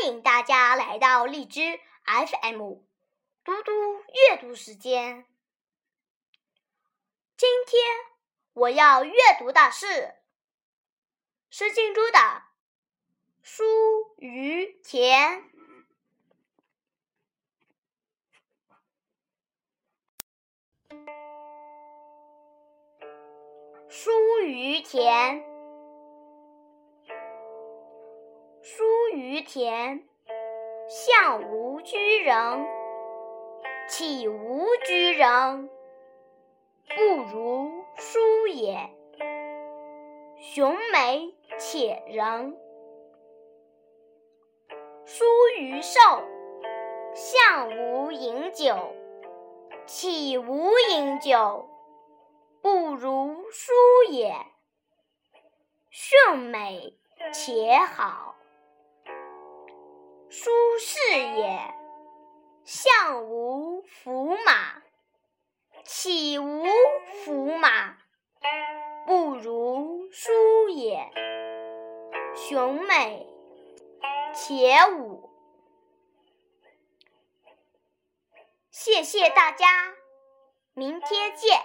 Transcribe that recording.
欢迎大家来到荔枝 FM 嘟嘟阅读时间。今天我要阅读的是施静珠的《书于田》。书于田。于田，向无居人。岂无居人，不如疏也。雄美且人。疏于寿，向无饮酒。岂无饮酒，不如疏也。顺美且好。书是也，向无驸马，岂无驸马，不如书也。雄美且武。谢谢大家，明天见。